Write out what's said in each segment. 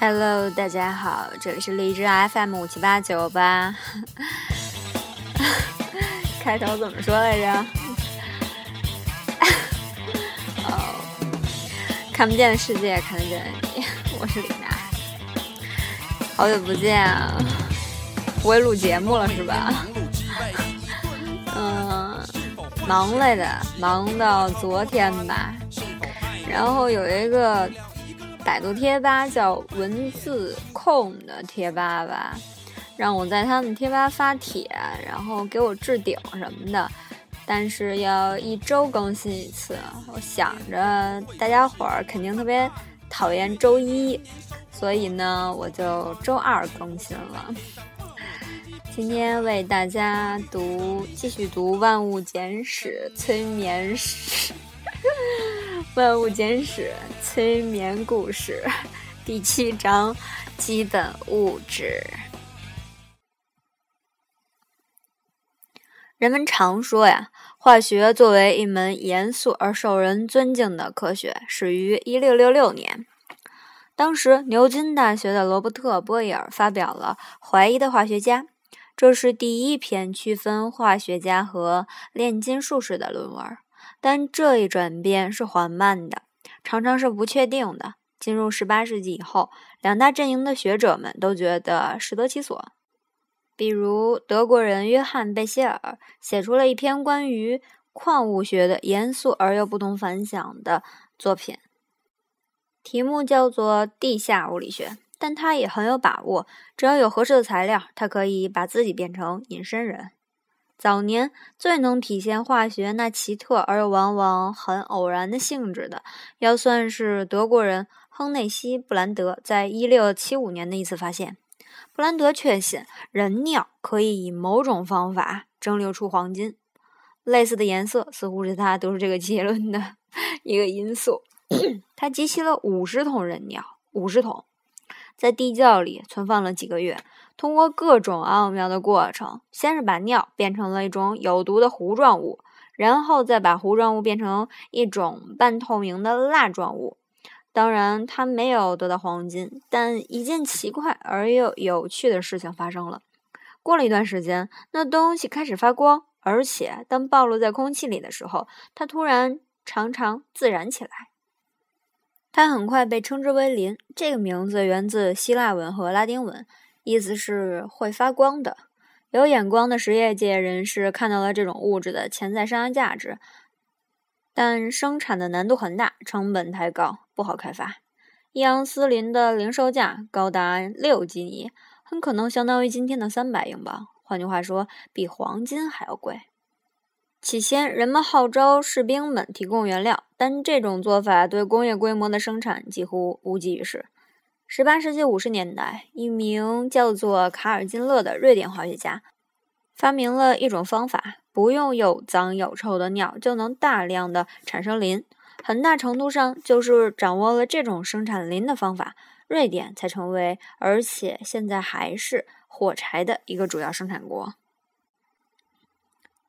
Hello，大家好，这里是荔枝 FM 五七八九八。开头怎么说来着？哦，看不见的世界，看得见的你。我是李娜，好久不见啊！不会录节目了是吧？嗯，忙来的，忙到昨天吧。然后有一个。百度贴吧叫文字控的贴吧吧，让我在他们贴吧发帖，然后给我置顶什么的，但是要一周更新一次。我想着大家伙儿肯定特别讨厌周一，所以呢，我就周二更新了。今天为大家读，继续读《万物简史》催眠史。万物简史催眠故事 第七章：基本物质。人们常说呀，化学作为一门严肃而受人尊敬的科学，始于一六六六年。当时，牛津大学的罗伯特·波伊尔发表了《怀疑的化学家》，这是第一篇区分化学家和炼金术士的论文。但这一转变是缓慢的，常常是不确定的。进入十八世纪以后，两大阵营的学者们都觉得适得其所。比如，德国人约翰·贝歇尔写出了一篇关于矿物学的严肃而又不同凡响的作品，题目叫做《地下物理学》。但他也很有把握，只要有合适的材料，他可以把自己变成隐身人。早年最能体现化学那奇特而又往往很偶然的性质的，要算是德国人亨内希·布兰德在一六七五年的一次发现。布兰德确信人尿可以以某种方法蒸馏出黄金，类似的颜色似乎是他得出这个结论的 一个因素。他集齐了五十桶人尿，五十桶，在地窖里存放了几个月。通过各种奥妙的过程，先是把尿变成了一种有毒的糊状物，然后再把糊状物变成一种半透明的蜡状物。当然，他没有得到黄金，但一件奇怪而又有趣的事情发生了。过了一段时间，那东西开始发光，而且当暴露在空气里的时候，它突然常常自燃起来。它很快被称之为磷，这个名字源自希腊文和拉丁文。意思是会发光的。有眼光的实业界人士看到了这种物质的潜在商业价值，但生产的难度很大，成本太高，不好开发。一盎司磷的零售价高达六基尼，很可能相当于今天的三百英镑。换句话说，比黄金还要贵。起先，人们号召士兵们提供原料，但这种做法对工业规模的生产几乎无济于事。十八世纪五十年代，一名叫做卡尔金勒的瑞典化学家发明了一种方法，不用又脏又臭的尿就能大量的产生磷，很大程度上就是掌握了这种生产磷的方法，瑞典才成为，而且现在还是火柴的一个主要生产国。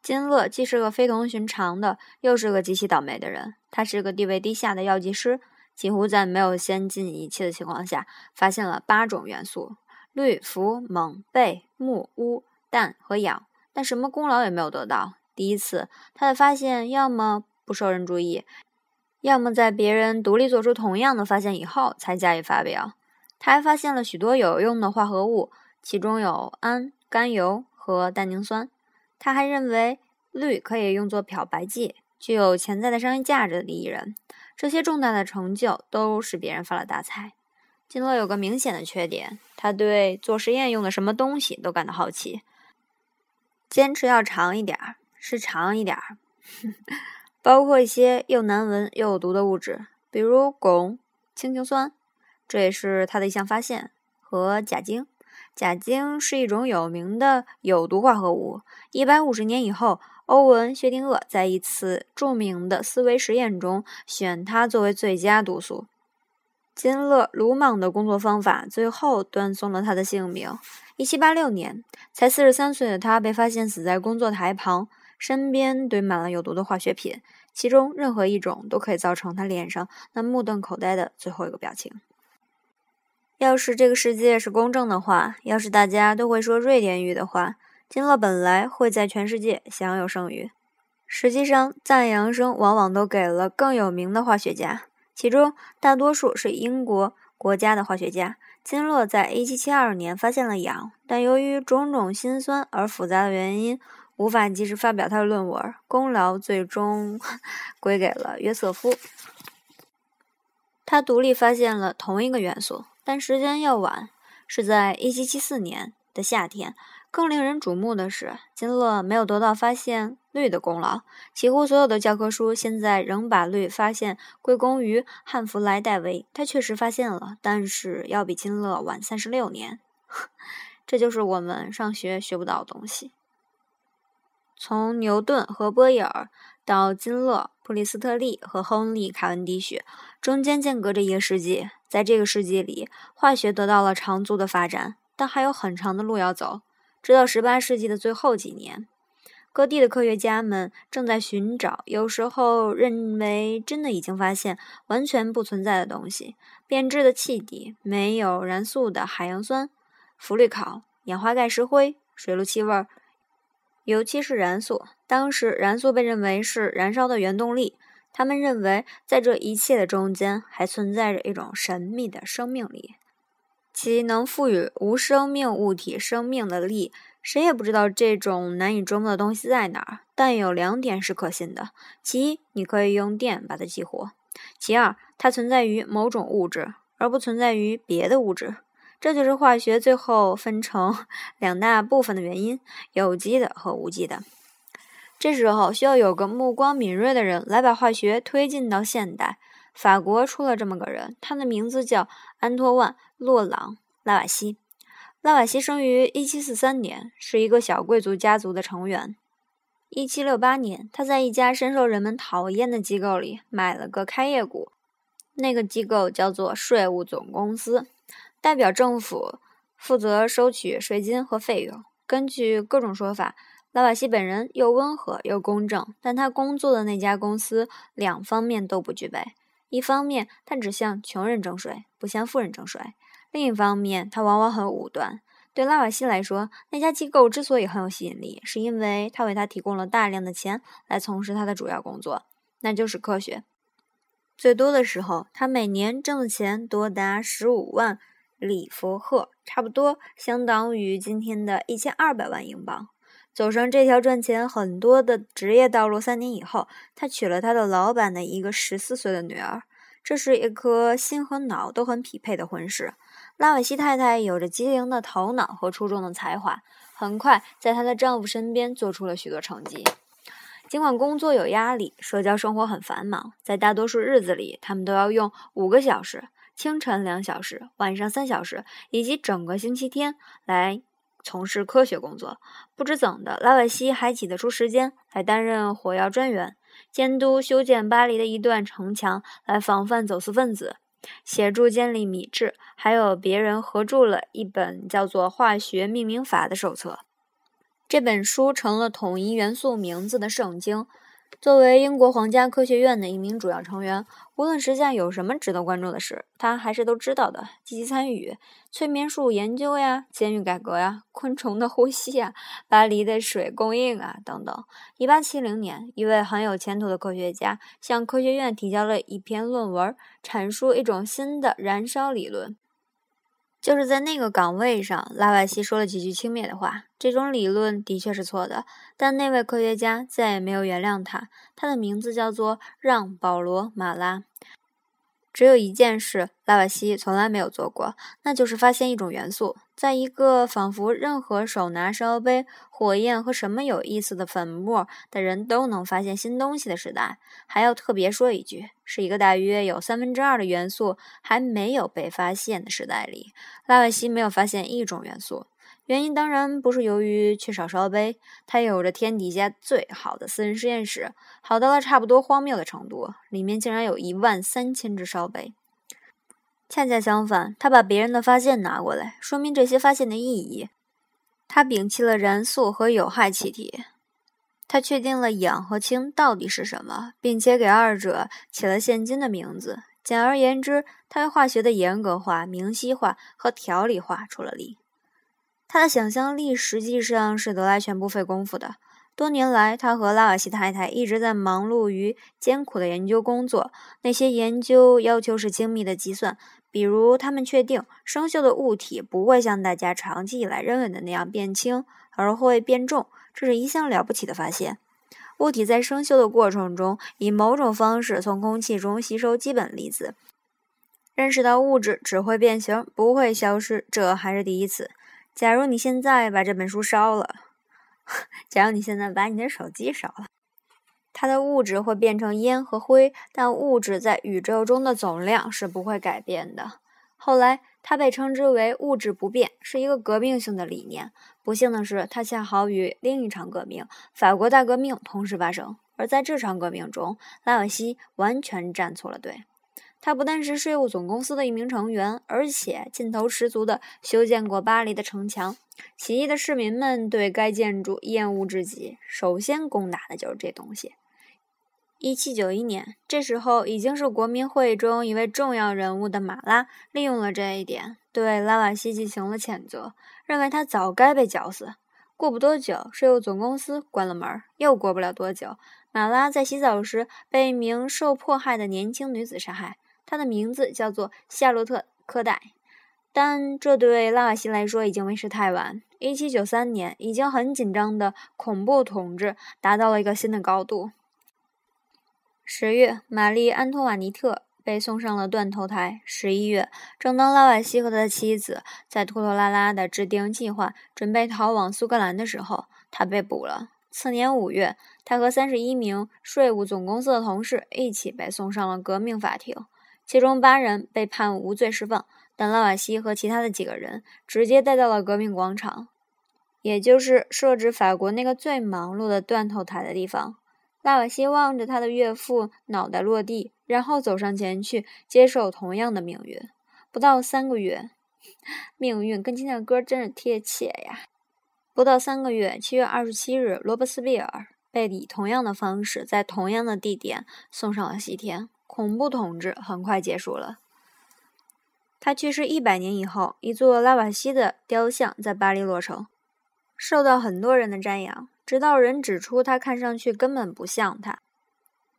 金勒既是个非同寻常的，又是个极其倒霉的人，他是个地位低下的药剂师。几乎在没有先进仪器的情况下，发现了八种元素：氯、氟、锰、钡、钼、钨、氮和氧，但什么功劳也没有得到。第一次，他的发现要么不受人注意，要么在别人独立做出同样的发现以后才加以发表。他还发现了许多有用的化合物，其中有氨、甘油和氮宁酸。他还认为氯可以用作漂白剂，具有潜在的商业价值的第一人。这些重大的成就都是别人发了大财。金乐有个明显的缺点，他对做实验用的什么东西都感到好奇。坚持要长一点儿，是长一点儿，包括一些又难闻又有毒的物质，比如汞、氢氰酸，这也是他的一项发现。和甲精，钾晶是一种有名的有毒化合物。一百五十年以后。欧文·薛定谔在一次著名的思维实验中选它作为最佳毒素。金勒鲁莽的工作方法最后断送了他的性命。1786年，才四十三岁的他被发现死在工作台旁，身边堆满了有毒的化学品，其中任何一种都可以造成他脸上那目瞪口呆的最后一个表情。要是这个世界是公正的话，要是大家都会说瑞典语的话，金乐本来会在全世界享有盛誉。实际上，赞扬声往往都给了更有名的化学家，其中大多数是英国国家的化学家。金洛在1772年发现了氧，但由于种种辛酸而复杂的原因，无法及时发表他的论文，功劳最终 归给了约瑟夫。他独立发现了同一个元素。但时间要晚，是在1774年的夏天。更令人瞩目的是，金勒没有得到发现氯的功劳。几乎所有的教科书现在仍把氯发现归功于汉弗莱戴维。他确实发现了，但是要比金勒晚三十六年。这就是我们上学学不到的东西。从牛顿和波义耳到金勒、普里斯特利和亨利·卡文迪许，中间间隔着一个世纪。在这个世纪里，化学得到了长足的发展，但还有很长的路要走。直到18世纪的最后几年，各地的科学家们正在寻找，有时候认为真的已经发现完全不存在的东西：变质的气体、没有燃素的海洋酸、氟氯考、氧化钙石灰、水路气味。尤其是燃素，当时燃素被认为是燃烧的原动力。他们认为，在这一切的中间，还存在着一种神秘的生命力，其能赋予无生命物体生命的力。谁也不知道这种难以捉摸的东西在哪儿。但有两点是可信的：其一，你可以用电把它激活；其二，它存在于某种物质，而不存在于别的物质。这就是化学最后分成两大部分的原因：有机的和无机的。这时候需要有个目光敏锐的人来把化学推进到现代。法国出了这么个人，他的名字叫安托万·洛朗·拉瓦锡。拉瓦锡生于1743年，是一个小贵族家族的成员。1768年，他在一家深受人们讨厌的机构里买了个开业股，那个机构叫做税务总公司。代表政府负责收取税金和费用。根据各种说法，拉瓦锡本人又温和又公正，但他工作的那家公司两方面都不具备：一方面，他只向穷人征税，不向富人征税；另一方面，他往往很武断。对拉瓦锡来说，那家机构之所以很有吸引力，是因为他为他提供了大量的钱来从事他的主要工作，那就是科学。最多的时候，他每年挣的钱多达十五万。里弗赫差不多相当于今天的一千二百万英镑。走上这条赚钱很多的职业道路三年以后，他娶了他的老板的一个十四岁的女儿。这是一颗心和脑都很匹配的婚事。拉瓦西太太有着机灵的头脑和出众的才华，很快在她的丈夫身边做出了许多成绩。尽管工作有压力，社交生活很繁忙，在大多数日子里，他们都要用五个小时。清晨两小时，晚上三小时，以及整个星期天来从事科学工作。不知怎的，拉瓦锡还挤得出时间来担任火药专员，监督修建巴黎的一段城墙，来防范走私分子，协助建立米制，还有别人合著了一本叫做《化学命名法》的手册。这本书成了统一元素名字的圣经。作为英国皇家科学院的一名主要成员，无论实下有什么值得关注的事，他还是都知道的，积极参与。催眠术研究呀，监狱改革呀，昆虫的呼吸呀，巴黎的水供应啊，等等。1870年，一位很有前途的科学家向科学院提交了一篇论文，阐述一种新的燃烧理论。就是在那个岗位上，拉瓦锡说了几句轻蔑的话。这种理论的确是错的，但那位科学家再也没有原谅他。他的名字叫做让·保罗·马拉。只有一件事，拉瓦锡从来没有做过，那就是发现一种元素。在一个仿佛任何手拿烧杯、火焰和什么有意思的粉末的人都能发现新东西的时代，还要特别说一句，是一个大约有三分之二的元素还没有被发现的时代里，拉瓦锡没有发现一种元素。原因当然不是由于缺少烧杯，他有着天底下最好的私人实验室，好到了差不多荒谬的程度，里面竟然有一万三千只烧杯。恰恰相反，他把别人的发现拿过来，说明这些发现的意义。他摒弃了燃素和有害气体，他确定了氧和氢到底是什么，并且给二者起了现今的名字。简而言之，他为化学的严格化、明晰化和条理化出了力。他的想象力实际上是得来全不费功夫的。多年来，他和拉瓦锡太太一直在忙碌于艰苦的研究工作。那些研究要求是精密的计算，比如他们确定生锈的物体不会像大家长期以来认为的那样变轻，而会变重。这是一项了不起的发现。物体在生锈的过程中，以某种方式从空气中吸收基本粒子。认识到物质只会变形，不会消失，这还是第一次。假如你现在把这本书烧了。假如你现在把你的手机烧了，它的物质会变成烟和灰，但物质在宇宙中的总量是不会改变的。后来，它被称之为“物质不变”，是一个革命性的理念。不幸的是，它恰好与另一场革命——法国大革命同时发生，而在这场革命中，拉瓦锡完全站错了队。他不但是税务总公司的一名成员，而且劲头十足地修建过巴黎的城墙。起义的市民们对该建筑厌恶至极，首先攻打的就是这东西。一七九一年，这时候已经是国民会议中一位重要人物的马拉利用了这一点，对拉瓦锡进行了谴责，认为他早该被绞死。过不多久，税务总公司关了门。又过不了多久，马拉在洗澡时被一名受迫害的年轻女子杀害。他的名字叫做夏洛特·科代，但这对拉瓦锡来说已经为时太晚。1793年，已经很紧张的恐怖统治达到了一个新的高度。十月，玛丽·安托瓦尼特被送上了断头台。十一月，正当拉瓦锡和他的妻子在拖拖拉拉地制定计划，准备逃往苏格兰的时候，他被捕了。次年五月，他和三十一名税务总公司的同事一起被送上了革命法庭。其中八人被判无罪释放，但拉瓦锡和其他的几个人直接带到了革命广场，也就是设置法国那个最忙碌的断头台的地方。拉瓦锡望着他的岳父脑袋落地，然后走上前去接受同样的命运。不到三个月，命运跟今天的歌真是贴切呀！不到三个月，七月二十七日，罗伯斯庇尔被以同样的方式在同样的地点送上了西天。恐怖统治很快结束了。他去世一百年以后，一座拉瓦锡的雕像在巴黎落成，受到很多人的瞻仰，直到人指出他看上去根本不像他。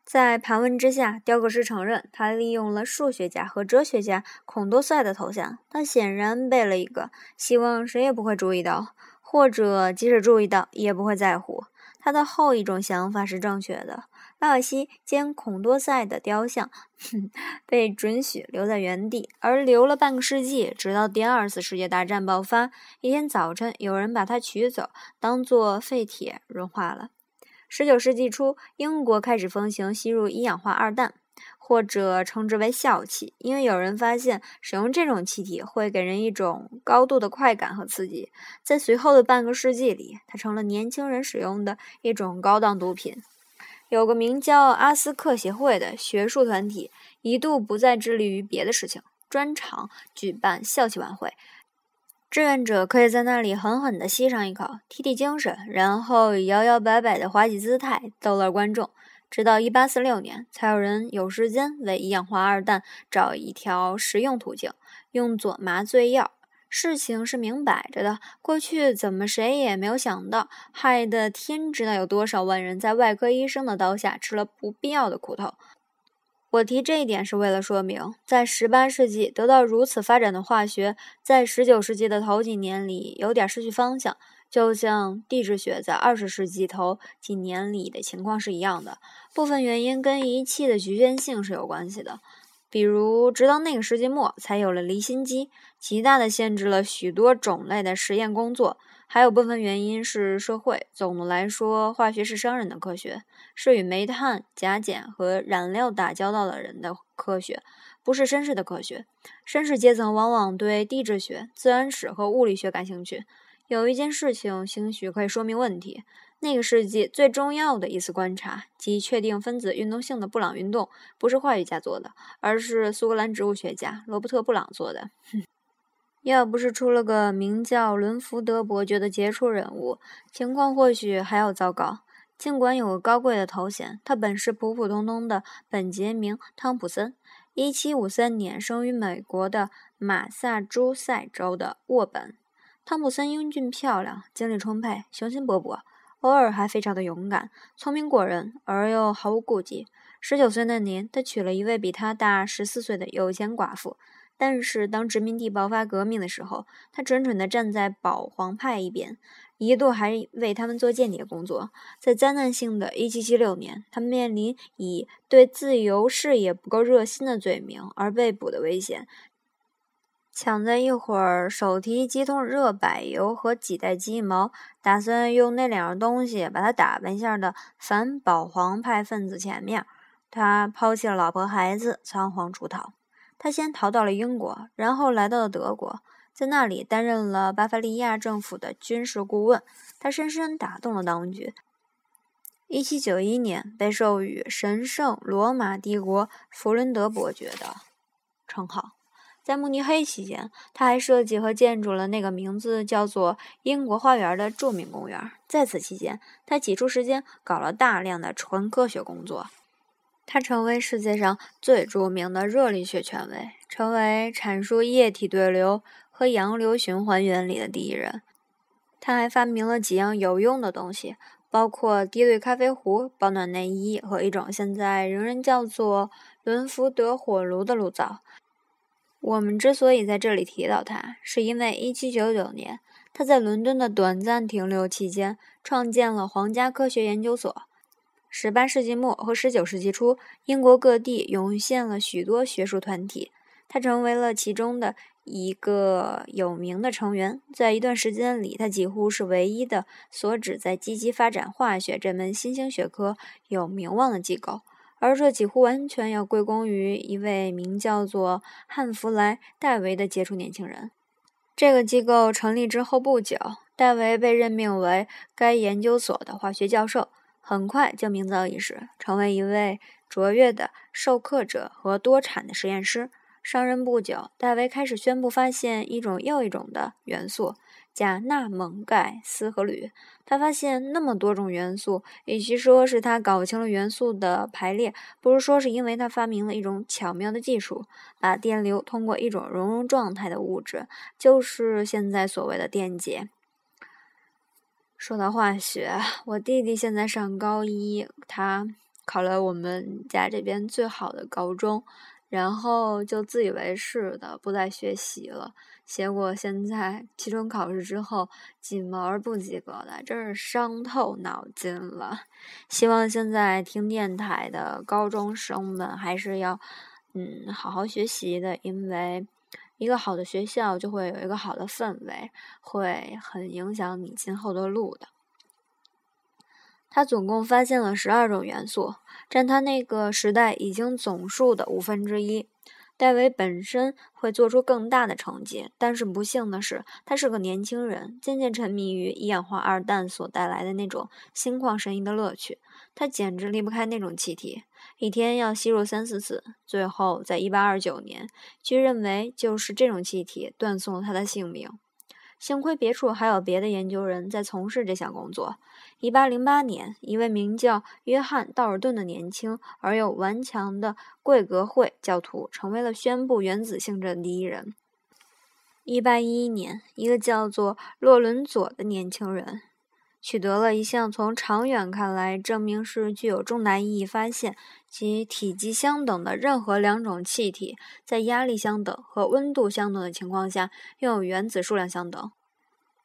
在盘问之下，雕刻师承认他利用了数学家和哲学家孔多塞的头像。他显然背了一个，希望谁也不会注意到，或者即使注意到也不会在乎。他的后一种想法是正确的。拉瓦锡兼孔多塞的雕像 被准许留在原地，而留了半个世纪，直到第二次世界大战爆发。一天早晨，有人把它取走，当做废铁融化了。十九世纪初，英国开始风行吸入一氧化二氮，或者称之为笑气，因为有人发现使用这种气体会给人一种高度的快感和刺激。在随后的半个世纪里，它成了年轻人使用的一种高档毒品。有个名叫阿斯克协会的学术团体，一度不再致力于别的事情，专场举办校庆晚会，志愿者可以在那里狠狠地吸上一口，提提精神，然后摇摇摆摆的滑稽姿态逗乐观众。直到1846年，才有人有时间为一氧化二氮找一条实用途径，用作麻醉药。事情是明摆着的，过去怎么谁也没有想到，害得天知道有多少万人在外科医生的刀下吃了不必要的苦头。我提这一点是为了说明，在18世纪得到如此发展的化学，在19世纪的头几年里有点失去方向，就像地质学在20世纪头几年里的情况是一样的。部分原因跟仪器的局限性是有关系的。比如，直到那个世纪末，才有了离心机，极大的限制了许多种类的实验工作。还有部分原因是社会。总的来说，化学是商人的科学，是与煤炭、甲碱和染料打交道的人的科学，不是绅士的科学。绅士阶层往往对地质学、自然史和物理学感兴趣。有一件事情，兴许可以说明问题。那个世纪最重要的一次观察，即确定分子运动性的布朗运动，不是化学家做的，而是苏格兰植物学家罗伯特·布朗做的。要不是出了个名叫伦福德伯爵的杰出人物，情况或许还要糟糕。尽管有个高贵的头衔，他本是普普通通的本杰明·汤普森，1753年生于美国的马萨诸塞州的沃本。汤普森英俊漂亮，精力充沛，雄心勃勃，偶尔还非常的勇敢，聪明过人，而又毫无顾忌。十九岁那年，他娶了一位比他大十四岁的有钱寡妇。但是，当殖民地爆发革命的时候，他蠢蠢地站在保皇派一边，一度还为他们做间谍工作。在灾难性的1776年，他面临以对自由事业不够热心的罪名而被捕的危险。抢在一会儿，手提几桶热柏油和几袋鸡毛，打算用那两样东西把他打扮一下的反保皇派分子前面，他抛弃了老婆孩子，仓皇出逃。他先逃到了英国，然后来到了德国，在那里担任了巴伐利亚政府的军事顾问。他深深打动了当局。一七九一年，被授予神圣罗马帝国弗伦德伯爵的称号。在慕尼黑期间，他还设计和建筑了那个名字叫做“英国花园”的著名公园。在此期间，他挤出时间搞了大量的纯科学工作。他成为世界上最著名的热力学权威，成为阐述液体对流和洋流循环原理的第一人。他还发明了几样有用的东西，包括滴滤咖啡壶、保暖内衣和一种现在仍然叫做伦福德火炉的炉灶。我们之所以在这里提到他，是因为1799年他在伦敦的短暂停留期间，创建了皇家科学研究所。十八世纪末和十九世纪初，英国各地涌现了许多学术团体，他成为了其中的一个有名的成员。在一段时间里，他几乎是唯一的所指在积极发展化学这门新兴学科有名望的机构，而这几乎完全要归功于一位名叫做汉弗莱·戴维的杰出年轻人。这个机构成立之后不久，戴维被任命为该研究所的化学教授。很快就名噪一时，成为一位卓越的授课者和多产的实验师。上任不久，戴维开始宣布发现一种又一种的元素——钾、钠、锰、钙、锶和铝。他发现那么多种元素，与其说是他搞清了元素的排列，不如说是因为他发明了一种巧妙的技术，把电流通过一种熔融状态的物质，就是现在所谓的电解。说到化学，我弟弟现在上高一，他考了我们家这边最好的高中，然后就自以为是的不再学习了，结果现在期中考试之后几门不及格的，真是伤透脑筋了。希望现在听电台的高中生们还是要嗯好好学习的，因为。一个好的学校就会有一个好的氛围，会很影响你今后的路的。他总共发现了十二种元素，占他那个时代已经总数的五分之一。戴维本身会做出更大的成绩，但是不幸的是，他是个年轻人，渐渐沉迷于一氧化二氮所带来的那种心旷神怡的乐趣。他简直离不开那种气体，一天要吸入三四次。最后，在一八二九年，据认为就是这种气体断送了他的性命。幸亏别处还有别的研究人在从事这项工作。一八零八年，一位名叫约翰·道尔顿的年轻而又顽强的贵格会教徒成为了宣布原子性质的第一人。一八一一年，一个叫做洛伦佐的年轻人取得了一项从长远看来证明是具有重大意义发现：即体积相等的任何两种气体在压力相等和温度相等的情况下，拥有原子数量相等。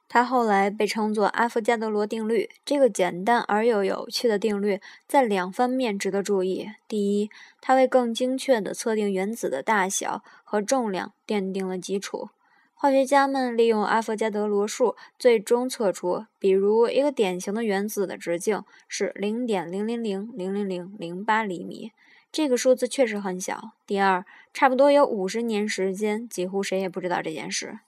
它后来被称作阿伏加德罗定律。这个简单而又有趣的定律在两方面值得注意：第一，它为更精确地测定原子的大小和重量奠定了基础。化学家们利用阿伏加德罗数，最终测出，比如一个典型的原子的直径是零点零零零零零零零八厘米。这个数字确实很小。第二，差不多有五十年时间，几乎谁也不知道这件事。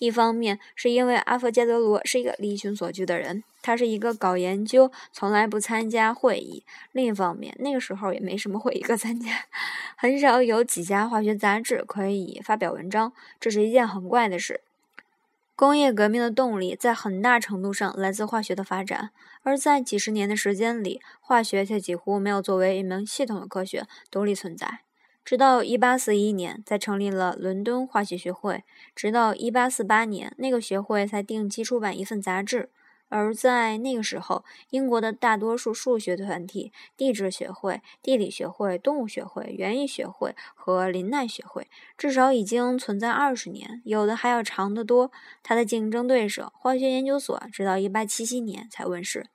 一方面是因为阿佛加德罗是一个离群索居的人，他是一个搞研究，从来不参加会议；另一方面，那个时候也没什么会议可参加，很少有几家化学杂志可以发表文章，这是一件很怪的事。工业革命的动力在很大程度上来自化学的发展，而在几十年的时间里，化学却几乎没有作为一门系统的科学独立存在。直到1841年才成立了伦敦化学学会，直到1848年，那个学会才定期出版一份杂志。而在那个时候，英国的大多数数学团体——地质学会、地理学会、动物学会、园艺学会和林奈学会，至少已经存在二十年，有的还要长得多。它的竞争对手——化学研究所，直到1877年才问世。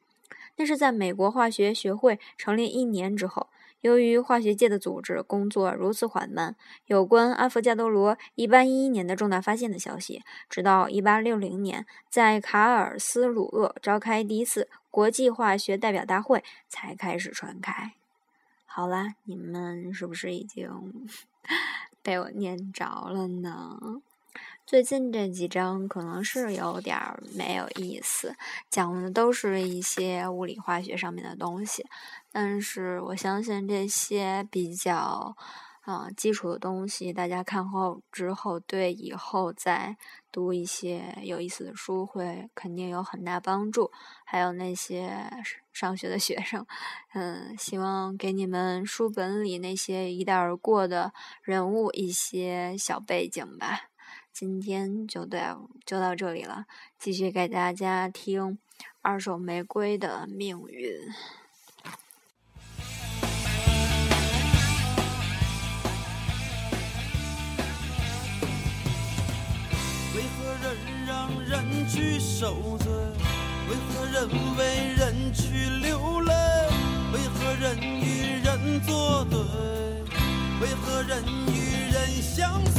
那是在美国化学学会成立一年之后。由于化学界的组织工作如此缓慢，有关阿佛加德罗1811年的重大发现的消息，直到1860年在卡尔斯鲁厄召开第一次国际化学代表大会才开始传开。好啦，你们是不是已经 被我念着了呢？最近这几章可能是有点没有意思，讲的都是一些物理化学上面的东西，但是我相信这些比较啊基础的东西，大家看后之后对以后再读一些有意思的书会肯定有很大帮助。还有那些上学的学生，嗯，希望给你们书本里那些一带而过的人物一些小背景吧。今天就到就到这里了，继续给大家听《二手玫瑰的命运》。为何人让人去受罪？为何人为人去流泪？为何人与人作对？为何人与人相？